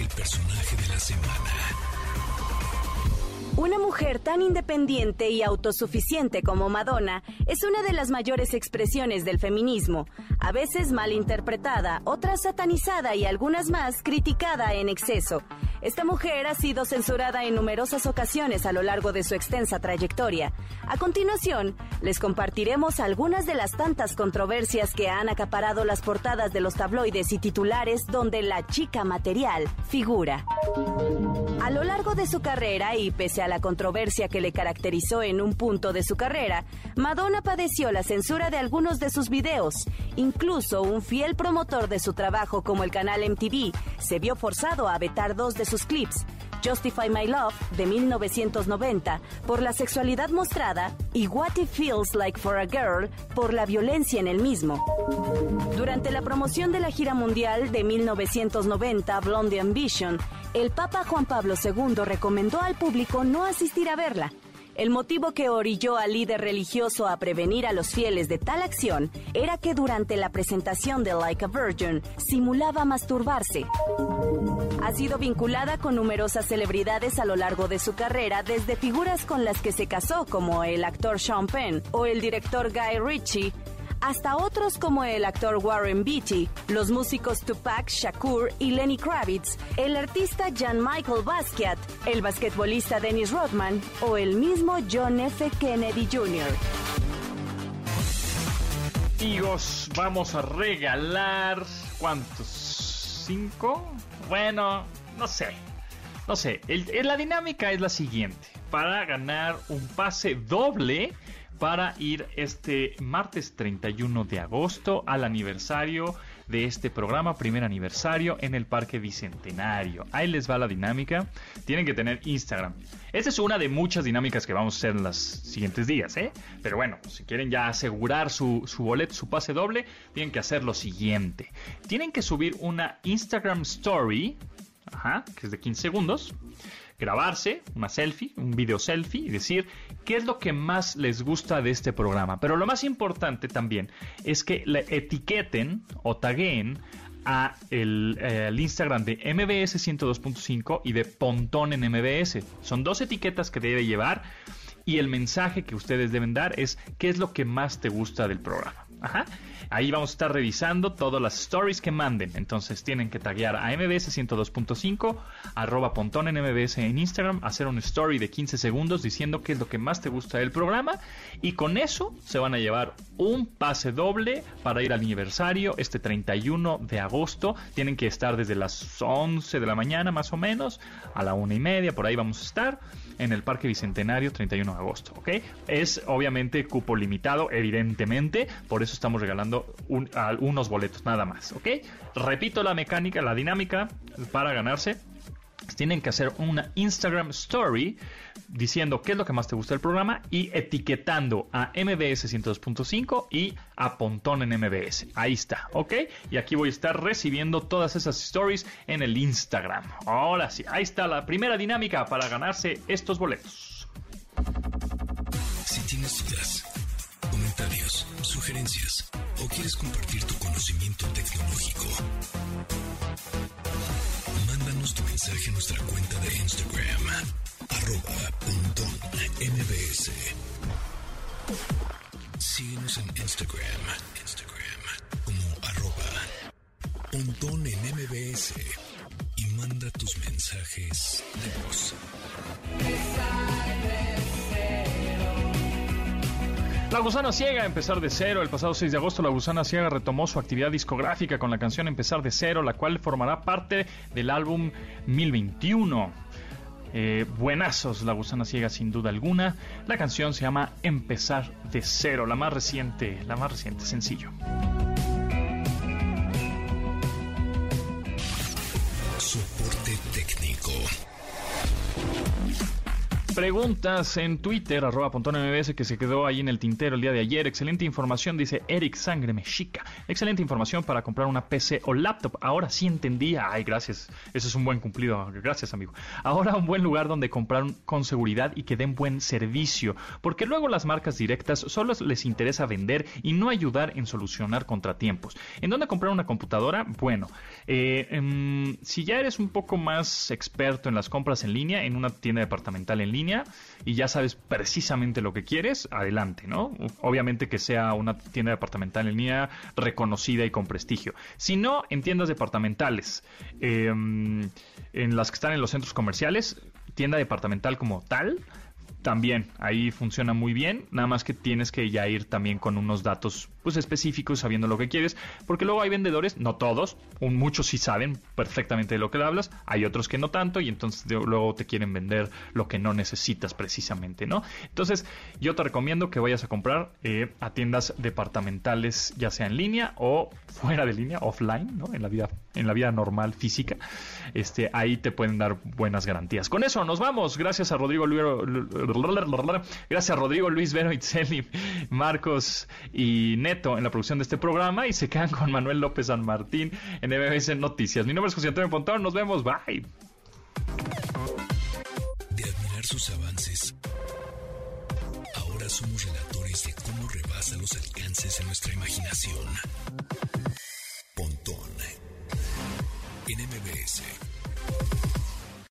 El personaje de la semana. Una mujer tan independiente y autosuficiente como Madonna es una de las mayores expresiones del feminismo, a veces mal interpretada, otras satanizada y algunas más criticada en exceso. Esta mujer ha sido censurada en numerosas ocasiones a lo largo de su extensa trayectoria. A continuación, les compartiremos algunas de las tantas controversias que han acaparado las portadas de los tabloides y titulares donde la chica material figura. A lo largo de su carrera y pese a la controversia que le caracterizó en un punto de su carrera, Madonna padeció la censura de algunos de sus videos. Incluso un fiel promotor de su trabajo como el canal MTV se vio forzado a vetar dos de sus clips. Justify My Love de 1990 por la sexualidad mostrada y What It Feels Like for a Girl por la violencia en el mismo. Durante la promoción de la gira mundial de 1990 Blondie Ambition, el Papa Juan Pablo II recomendó al público no asistir a verla. El motivo que orilló al líder religioso a prevenir a los fieles de tal acción era que durante la presentación de Like a Virgin simulaba masturbarse. Ha sido vinculada con numerosas celebridades a lo largo de su carrera, desde figuras con las que se casó como el actor Sean Penn o el director Guy Ritchie, hasta otros como el actor Warren Beatty, los músicos Tupac Shakur y Lenny Kravitz, el artista Jan Michael Basquiat, el basquetbolista Dennis Rodman o el mismo John F. Kennedy Jr. Amigos, vamos a regalar. ¿Cuántos? ¿Cinco? Bueno, no sé. No sé. La dinámica es la siguiente: para ganar un pase doble para ir este martes 31 de agosto al aniversario de este programa, primer aniversario en el Parque Bicentenario. Ahí les va la dinámica. Tienen que tener Instagram. Esta es una de muchas dinámicas que vamos a hacer en los siguientes días, ¿eh? Pero bueno, si quieren ya asegurar su, su boleto, su pase doble, tienen que hacer lo siguiente. Tienen que subir una Instagram Story, que es de 15 segundos grabarse una selfie, un video selfie y decir qué es lo que más les gusta de este programa. Pero lo más importante también es que le etiqueten o taguen a el, eh, Instagram de MBS 102.5 y de Pontón en MBS. Son dos etiquetas que debe llevar y el mensaje que ustedes deben dar es qué es lo que más te gusta del programa. Ajá. Ahí vamos a estar revisando todas las stories que manden. Entonces tienen que taguear a MBS 102.5, arroba pontón en MBS en Instagram, hacer un story de 15 segundos diciendo qué es lo que más te gusta del programa. Y con eso se van a llevar un pase doble para ir al aniversario este 31 de agosto. Tienen que estar desde las 11 de la mañana más o menos a la una y media. Por ahí vamos a estar en el Parque Bicentenario 31 de agosto. ¿ok? Es obviamente cupo limitado, evidentemente. Por eso estamos regalando unos boletos nada más, ¿ok? Repito la mecánica, la dinámica para ganarse. Tienen que hacer una Instagram Story diciendo qué es lo que más te gusta del programa y etiquetando a MBS 102.5 y a Pontón en MBS. Ahí está, ¿ok? Y aquí voy a estar recibiendo todas esas stories en el Instagram. Ahora sí, ahí está la primera dinámica para ganarse estos boletos. Si tienes dudas, comentarios, sugerencias o quieres compartir tu conocimiento tecnológico, mensaje nuestra cuenta de Instagram, arroba mbs. Síguenos en Instagram, Instagram como arroba pontón en mbs y manda tus mensajes de voz. La Gusana Ciega, Empezar de Cero. El pasado 6 de agosto, La Gusana Ciega retomó su actividad discográfica con la canción Empezar de Cero, la cual formará parte del álbum 1021. Eh, buenazos, La Gusana Ciega, sin duda alguna. La canción se llama Empezar de Cero, la más reciente, la más reciente sencillo. Preguntas en Twitter, arroba mbs, que se quedó ahí en el tintero el día de ayer. Excelente información, dice Eric Sangre Mexica. Excelente información para comprar una PC o laptop. Ahora sí entendía. Ay, gracias. Ese es un buen cumplido. Gracias, amigo. Ahora un buen lugar donde comprar con seguridad y que den buen servicio. Porque luego las marcas directas solo les interesa vender y no ayudar en solucionar contratiempos. ¿En dónde comprar una computadora? Bueno, eh, em, si ya eres un poco más experto en las compras en línea, en una tienda departamental en línea, y ya sabes precisamente lo que quieres, adelante, ¿no? Obviamente que sea una tienda departamental en línea reconocida y con prestigio. Si no, en tiendas departamentales, em, en las que están en los centros comerciales, tienda departamental como tal, también ahí funciona muy bien, nada más que tienes que ya ir también con unos datos pues específicos sabiendo lo que quieres, porque luego hay vendedores, no todos, muchos sí saben perfectamente de lo que hablas, hay otros que no tanto y entonces luego te quieren vender lo que no necesitas precisamente, ¿no? Entonces yo te recomiendo que vayas a comprar eh, a tiendas departamentales, ya sea en línea o fuera de línea, offline, ¿no? En la vida, en la vida normal física, este, ahí te pueden dar buenas garantías. Con eso nos vamos, gracias a Rodrigo Luis, gracias a Rodrigo Luis Vero Itzelli, Marcos y En la producción de este programa y se quedan con Manuel López San Martín en MBS Noticias. Mi nombre es José Antonio Pontón, nos vemos, bye. De admirar sus avances, ahora somos relatores de cómo rebasa los alcances en nuestra imaginación. Pontón en MBS.